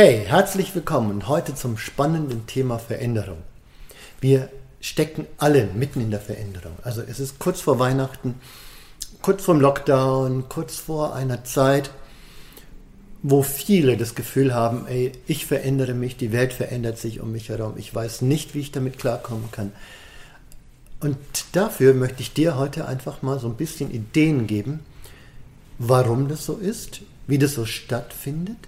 Hey, herzlich willkommen heute zum spannenden Thema Veränderung. Wir stecken alle mitten in der Veränderung. Also es ist kurz vor Weihnachten, kurz vor dem Lockdown, kurz vor einer Zeit, wo viele das Gefühl haben, ey, ich verändere mich, die Welt verändert sich um mich herum, ich weiß nicht, wie ich damit klarkommen kann. Und dafür möchte ich dir heute einfach mal so ein bisschen Ideen geben, warum das so ist, wie das so stattfindet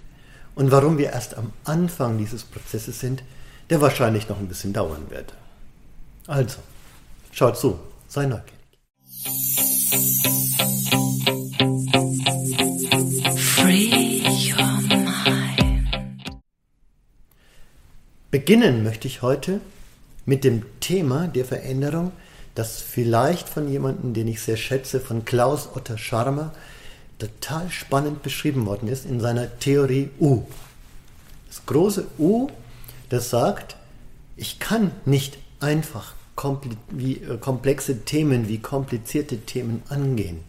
und warum wir erst am Anfang dieses Prozesses sind, der wahrscheinlich noch ein bisschen dauern wird. Also, schaut zu, sei neugierig. Free your mind. Beginnen möchte ich heute mit dem Thema der Veränderung, das vielleicht von jemandem, den ich sehr schätze, von Klaus Otter Scharmer, total spannend beschrieben worden ist in seiner Theorie U. Das große U, das sagt, ich kann nicht einfach äh, komplexe Themen wie komplizierte Themen angehen.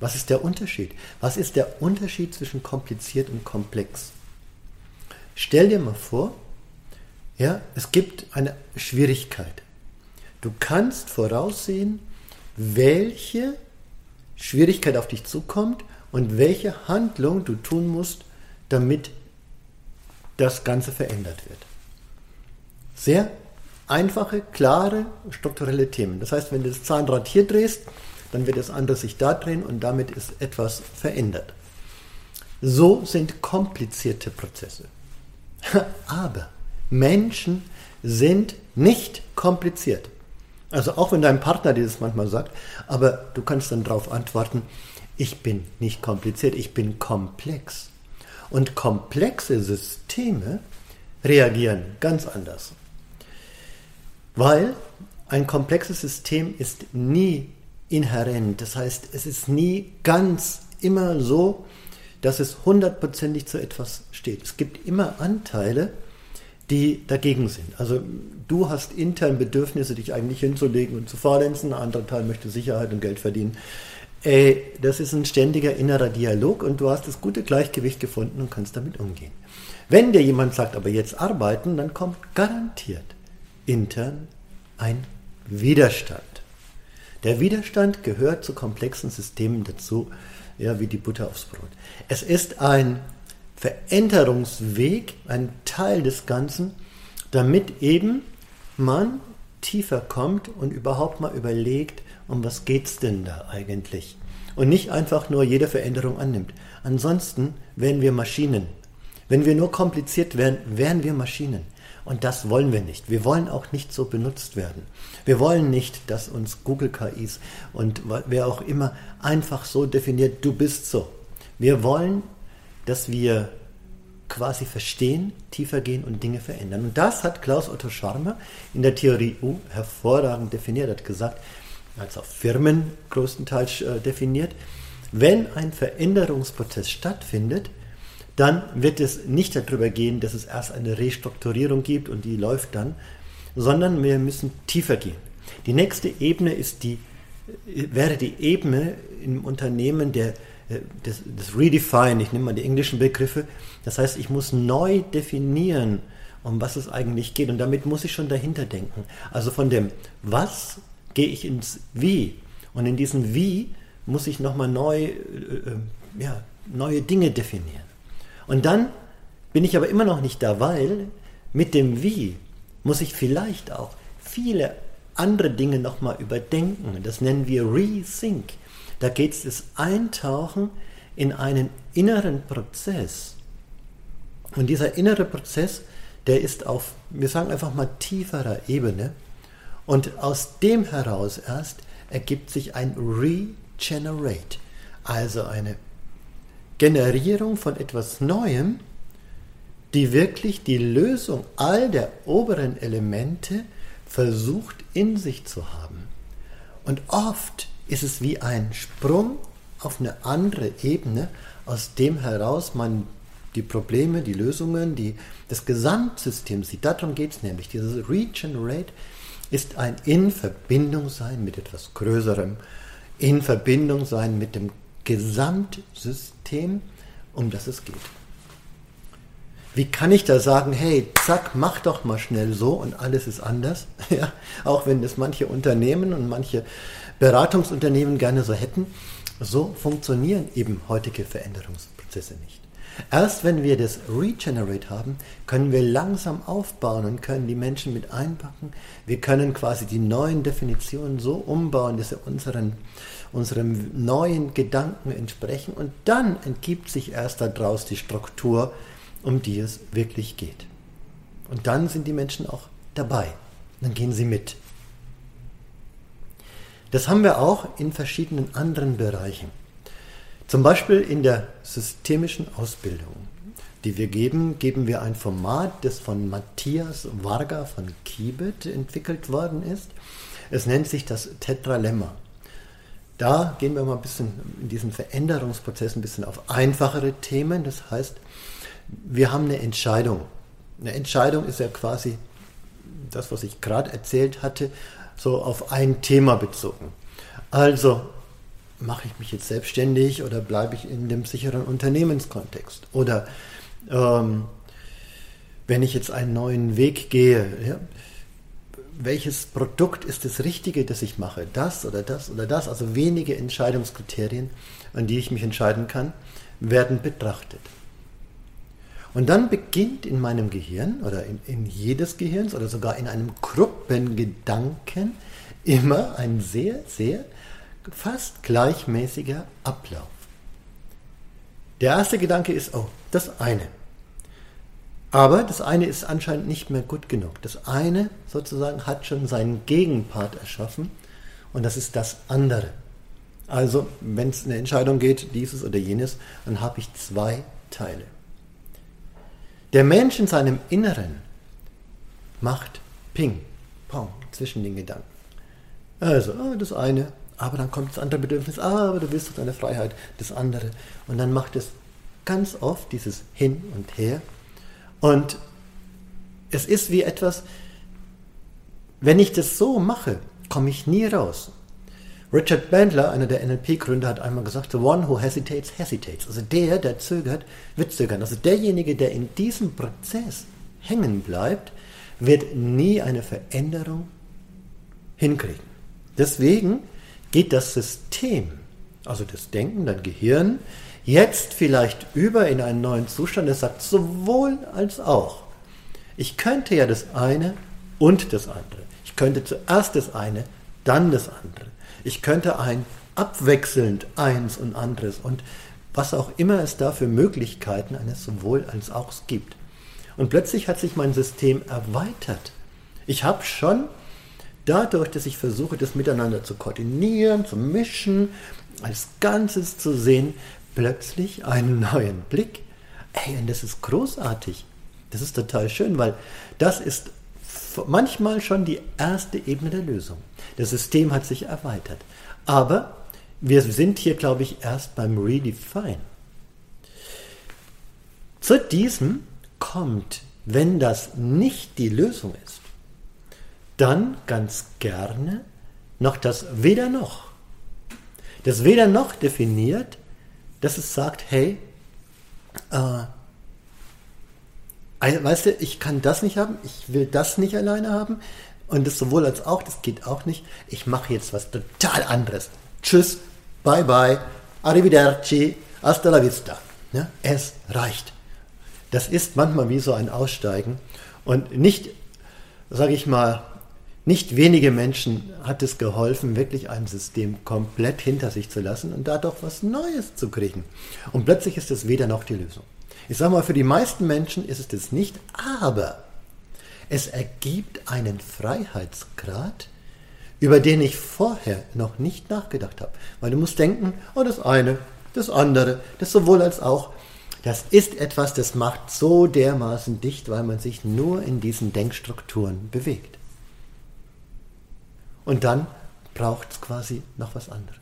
Was ist der Unterschied? Was ist der Unterschied zwischen kompliziert und komplex? Stell dir mal vor, ja, es gibt eine Schwierigkeit. Du kannst voraussehen, welche Schwierigkeit auf dich zukommt und welche Handlung du tun musst, damit das Ganze verändert wird. Sehr einfache, klare, strukturelle Themen. Das heißt, wenn du das Zahnrad hier drehst, dann wird das andere sich da drehen und damit ist etwas verändert. So sind komplizierte Prozesse. Aber Menschen sind nicht kompliziert. Also auch wenn dein Partner dir das manchmal sagt, aber du kannst dann darauf antworten, ich bin nicht kompliziert, ich bin komplex. Und komplexe Systeme reagieren ganz anders. Weil ein komplexes System ist nie inhärent. Das heißt, es ist nie ganz immer so, dass es hundertprozentig zu etwas steht. Es gibt immer Anteile, die dagegen sind. Also du hast intern Bedürfnisse, dich eigentlich hinzulegen und zu faulenzen, ein anderer Teil möchte Sicherheit und Geld verdienen. Ey, das ist ein ständiger innerer Dialog und du hast das gute Gleichgewicht gefunden und kannst damit umgehen. Wenn dir jemand sagt, aber jetzt arbeiten, dann kommt garantiert intern ein Widerstand. Der Widerstand gehört zu komplexen Systemen dazu, ja, wie die Butter aufs Brot. Es ist ein Veränderungsweg, ein Teil des Ganzen, damit eben man tiefer kommt und überhaupt mal überlegt, um was geht's denn da eigentlich? Und nicht einfach nur jede Veränderung annimmt. Ansonsten wären wir Maschinen. Wenn wir nur kompliziert wären, wären wir Maschinen. Und das wollen wir nicht. Wir wollen auch nicht so benutzt werden. Wir wollen nicht, dass uns Google KIs und wer auch immer einfach so definiert, du bist so. Wir wollen dass wir quasi verstehen, tiefer gehen und Dinge verändern. Und das hat Klaus Otto Scharmer in der Theorie U hervorragend definiert, hat gesagt, als auch Firmen größtenteils äh, definiert, wenn ein Veränderungsprozess stattfindet, dann wird es nicht darüber gehen, dass es erst eine Restrukturierung gibt und die läuft dann, sondern wir müssen tiefer gehen. Die nächste Ebene ist die, äh, wäre die Ebene im Unternehmen der das, das Redefine, ich nehme mal die englischen Begriffe, das heißt, ich muss neu definieren, um was es eigentlich geht. Und damit muss ich schon dahinter denken. Also von dem Was gehe ich ins Wie. Und in diesem Wie muss ich nochmal neu, äh, äh, ja, neue Dinge definieren. Und dann bin ich aber immer noch nicht da, weil mit dem Wie muss ich vielleicht auch viele andere Dinge nochmal überdenken. Das nennen wir Rethink. Da geht es das Eintauchen in einen inneren Prozess. Und dieser innere Prozess, der ist auf, wir sagen einfach mal, tieferer Ebene. Und aus dem heraus erst ergibt sich ein Regenerate, also eine Generierung von etwas Neuem, die wirklich die Lösung all der oberen Elemente versucht in sich zu haben. Und oft ist es wie ein Sprung auf eine andere Ebene, aus dem heraus man die Probleme, die Lösungen, die, das Gesamtsystem sieht. Darum geht es nämlich. Dieses Regenerate ist ein in Verbindung sein mit etwas Größerem, in Verbindung sein mit dem Gesamtsystem, um das es geht. Wie kann ich da sagen, hey, zack, mach doch mal schnell so und alles ist anders? Ja, auch wenn das manche Unternehmen und manche Beratungsunternehmen gerne so hätten. So funktionieren eben heutige Veränderungsprozesse nicht. Erst wenn wir das Regenerate haben, können wir langsam aufbauen und können die Menschen mit einpacken. Wir können quasi die neuen Definitionen so umbauen, dass sie unseren, unserem neuen Gedanken entsprechen. Und dann entgibt sich erst daraus die Struktur, um die es wirklich geht. Und dann sind die Menschen auch dabei. Dann gehen sie mit. Das haben wir auch in verschiedenen anderen Bereichen. Zum Beispiel in der systemischen Ausbildung, die wir geben, geben wir ein Format, das von Matthias Varga von Kibet entwickelt worden ist. Es nennt sich das Tetralemma. Da gehen wir mal ein bisschen in diesen Veränderungsprozess ein bisschen auf einfachere Themen. Das heißt, wir haben eine Entscheidung. Eine Entscheidung ist ja quasi das, was ich gerade erzählt hatte, so auf ein Thema bezogen. Also mache ich mich jetzt selbstständig oder bleibe ich in dem sicheren Unternehmenskontext? Oder ähm, wenn ich jetzt einen neuen Weg gehe, ja, welches Produkt ist das Richtige, das ich mache? Das oder das oder das? Also wenige Entscheidungskriterien, an die ich mich entscheiden kann, werden betrachtet. Und dann beginnt in meinem Gehirn oder in, in jedes Gehirns oder sogar in einem Gruppengedanken immer ein sehr, sehr fast gleichmäßiger Ablauf. Der erste Gedanke ist, oh, das eine. Aber das eine ist anscheinend nicht mehr gut genug. Das eine sozusagen hat schon seinen Gegenpart erschaffen und das ist das andere. Also, wenn es eine Entscheidung geht, dieses oder jenes, dann habe ich zwei Teile. Der Mensch in seinem Inneren macht Ping, Pong zwischen den Gedanken. Also, oh, das eine aber dann kommt das andere Bedürfnis, ah, aber du willst doch deine Freiheit, das andere. Und dann macht es ganz oft dieses Hin und Her. Und es ist wie etwas, wenn ich das so mache, komme ich nie raus. Richard Bandler, einer der NLP-Gründer, hat einmal gesagt, the one who hesitates, hesitates. Also der, der zögert, wird zögern. Also derjenige, der in diesem Prozess hängen bleibt, wird nie eine Veränderung hinkriegen. Deswegen geht das System, also das Denken, dein Gehirn, jetzt vielleicht über in einen neuen Zustand, das sagt sowohl als auch. Ich könnte ja das eine und das andere. Ich könnte zuerst das eine, dann das andere. Ich könnte ein abwechselnd eins und anderes und was auch immer es da für Möglichkeiten eines sowohl als auch gibt. Und plötzlich hat sich mein System erweitert. Ich habe schon dadurch, dass ich versuche, das miteinander zu koordinieren, zu mischen, als Ganzes zu sehen, plötzlich einen neuen Blick. Ey, und das ist großartig. Das ist total schön, weil das ist manchmal schon die erste Ebene der Lösung. Das System hat sich erweitert. Aber wir sind hier, glaube ich, erst beim Redefine. Zu diesem kommt, wenn das nicht die Lösung ist, dann ganz gerne noch das Weder noch. Das Weder noch definiert, dass es sagt, hey, äh, weißt du, ich kann das nicht haben, ich will das nicht alleine haben und das sowohl als auch, das geht auch nicht. Ich mache jetzt was total anderes. Tschüss, bye bye, arrivederci, hasta la vista. Ja, es reicht. Das ist manchmal wie so ein Aussteigen und nicht, sage ich mal, nicht wenige Menschen hat es geholfen, wirklich ein System komplett hinter sich zu lassen und da doch was Neues zu kriegen. Und plötzlich ist es weder noch die Lösung. Ich sage mal, für die meisten Menschen ist es das nicht, aber es ergibt einen Freiheitsgrad, über den ich vorher noch nicht nachgedacht habe. Weil du musst denken, oh, das eine, das andere, das sowohl als auch. Das ist etwas, das macht so dermaßen dicht, weil man sich nur in diesen Denkstrukturen bewegt. Und dann braucht es quasi noch was anderes.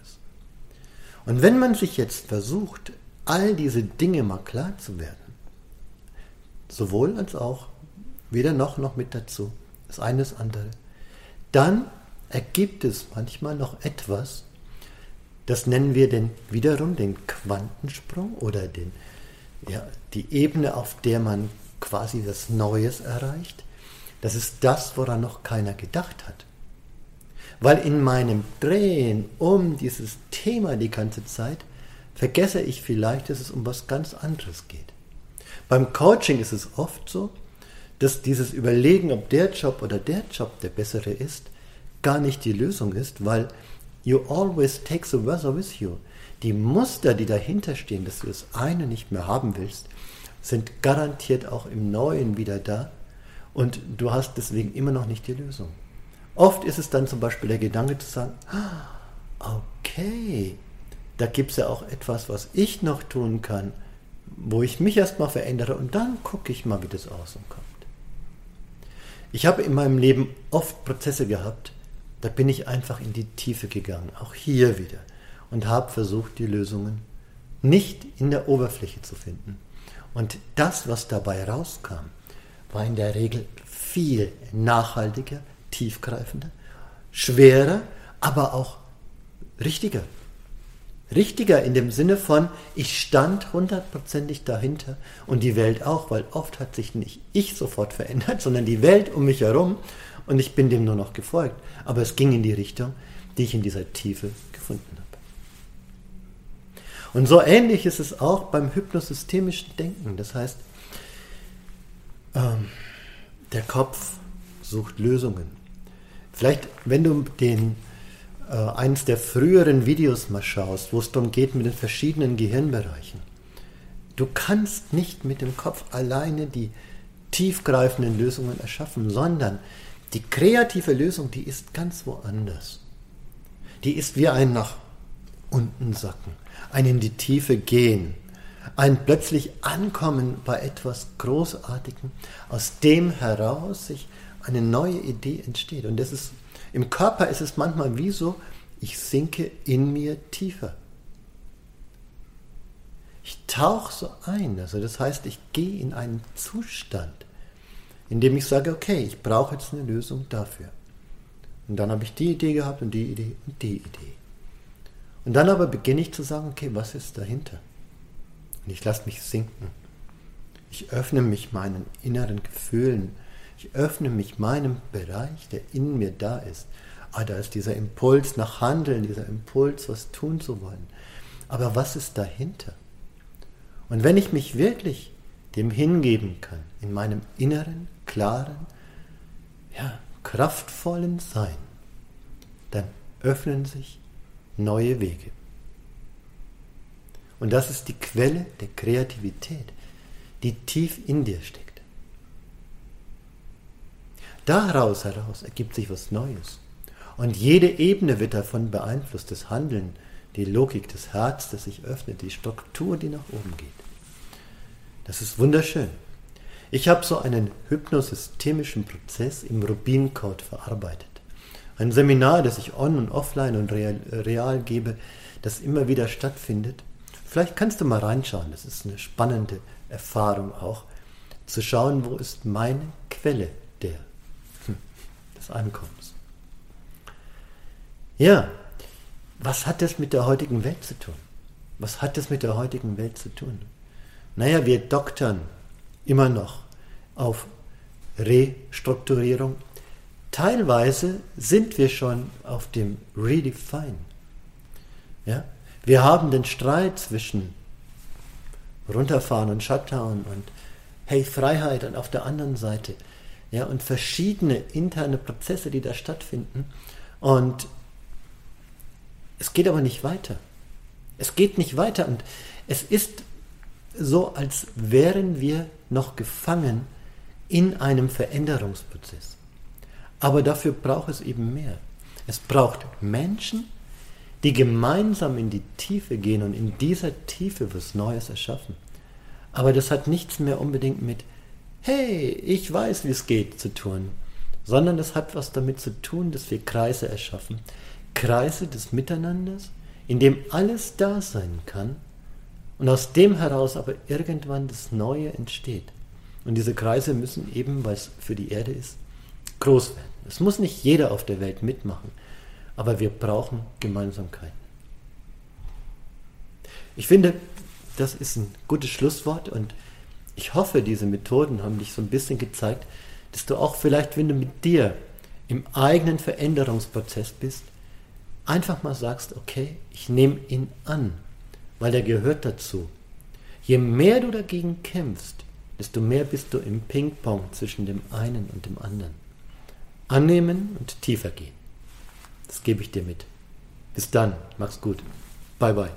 Und wenn man sich jetzt versucht, all diese Dinge mal klar zu werden, sowohl als auch, weder noch noch mit dazu, das eine das andere, dann ergibt es manchmal noch etwas, das nennen wir den wiederum den Quantensprung oder den, ja, die Ebene, auf der man quasi das Neues erreicht. Das ist das, woran noch keiner gedacht hat. Weil in meinem Drehen um dieses Thema die ganze Zeit vergesse ich vielleicht, dass es um was ganz anderes geht. Beim Coaching ist es oft so, dass dieses Überlegen, ob der Job oder der Job der bessere ist, gar nicht die Lösung ist, weil you always take the weather with you. Die Muster, die dahinter stehen, dass du das eine nicht mehr haben willst, sind garantiert auch im Neuen wieder da und du hast deswegen immer noch nicht die Lösung. Oft ist es dann zum Beispiel der Gedanke zu sagen, ah, okay, da gibt es ja auch etwas, was ich noch tun kann, wo ich mich erstmal verändere und dann gucke ich mal, wie das außen kommt. Ich habe in meinem Leben oft Prozesse gehabt, da bin ich einfach in die Tiefe gegangen, auch hier wieder, und habe versucht, die Lösungen nicht in der Oberfläche zu finden. Und das, was dabei rauskam, war in der Regel viel nachhaltiger, tiefgreifender, schwerer, aber auch richtiger. Richtiger in dem Sinne von, ich stand hundertprozentig dahinter und die Welt auch, weil oft hat sich nicht ich sofort verändert, sondern die Welt um mich herum und ich bin dem nur noch gefolgt. Aber es ging in die Richtung, die ich in dieser Tiefe gefunden habe. Und so ähnlich ist es auch beim hypnosystemischen Denken. Das heißt, ähm, der Kopf sucht Lösungen. Vielleicht, wenn du den äh, eines der früheren Videos mal schaust, wo es darum geht mit den verschiedenen Gehirnbereichen. Du kannst nicht mit dem Kopf alleine die tiefgreifenden Lösungen erschaffen, sondern die kreative Lösung, die ist ganz woanders. Die ist wie ein nach unten sacken, ein in die Tiefe gehen, ein plötzlich Ankommen bei etwas Großartigem, aus dem heraus sich eine neue Idee entsteht. Und das ist im Körper ist es manchmal wie so, ich sinke in mir tiefer. Ich tauche so ein. Also das heißt, ich gehe in einen Zustand, in dem ich sage, okay, ich brauche jetzt eine Lösung dafür. Und dann habe ich die Idee gehabt und die Idee und die Idee. Und dann aber beginne ich zu sagen, okay, was ist dahinter? Und ich lasse mich sinken. Ich öffne mich meinen inneren Gefühlen, ich öffne mich meinem Bereich, der in mir da ist. Ah, da ist dieser Impuls nach Handeln, dieser Impuls, was tun zu wollen. Aber was ist dahinter? Und wenn ich mich wirklich dem hingeben kann, in meinem inneren, klaren, ja, kraftvollen Sein, dann öffnen sich neue Wege. Und das ist die Quelle der Kreativität, die tief in dir steckt. Daraus heraus ergibt sich was Neues. Und jede Ebene wird davon beeinflusst, das Handeln, die Logik, das Herz, das sich öffnet, die Struktur, die nach oben geht. Das ist wunderschön. Ich habe so einen hypnosystemischen Prozess im Rubin-Code verarbeitet. Ein Seminar, das ich on- und offline und real, real gebe, das immer wieder stattfindet. Vielleicht kannst du mal reinschauen, das ist eine spannende Erfahrung auch, zu schauen, wo ist meine Quelle der des Ankommens. Ja, was hat das mit der heutigen Welt zu tun? Was hat das mit der heutigen Welt zu tun? Naja, wir doktern immer noch auf Restrukturierung. Teilweise sind wir schon auf dem Redefine. Ja? Wir haben den Streit zwischen runterfahren und Shutdown und hey Freiheit und auf der anderen Seite ja, und verschiedene interne Prozesse, die da stattfinden. Und es geht aber nicht weiter. Es geht nicht weiter und es ist so, als wären wir noch gefangen in einem Veränderungsprozess. Aber dafür braucht es eben mehr. Es braucht Menschen, die gemeinsam in die Tiefe gehen und in dieser Tiefe was Neues erschaffen. Aber das hat nichts mehr unbedingt mit hey, ich weiß, wie es geht zu tun, sondern es hat was damit zu tun, dass wir Kreise erschaffen. Kreise des Miteinanders, in dem alles da sein kann und aus dem heraus aber irgendwann das Neue entsteht. Und diese Kreise müssen eben, weil es für die Erde ist, groß werden. Es muss nicht jeder auf der Welt mitmachen, aber wir brauchen Gemeinsamkeiten. Ich finde, das ist ein gutes Schlusswort und Ich hoffe, diese Methoden haben dich so ein bisschen gezeigt, dass du auch vielleicht, wenn du mit dir im eigenen Veränderungsprozess bist, einfach mal sagst, okay, ich nehme ihn an, weil er gehört dazu. Je mehr du dagegen kämpfst, desto mehr bist du im Ping-Pong zwischen dem einen und dem anderen. Annehmen und tiefer gehen. Das gebe ich dir mit. Bis dann, mach's gut. Bye bye.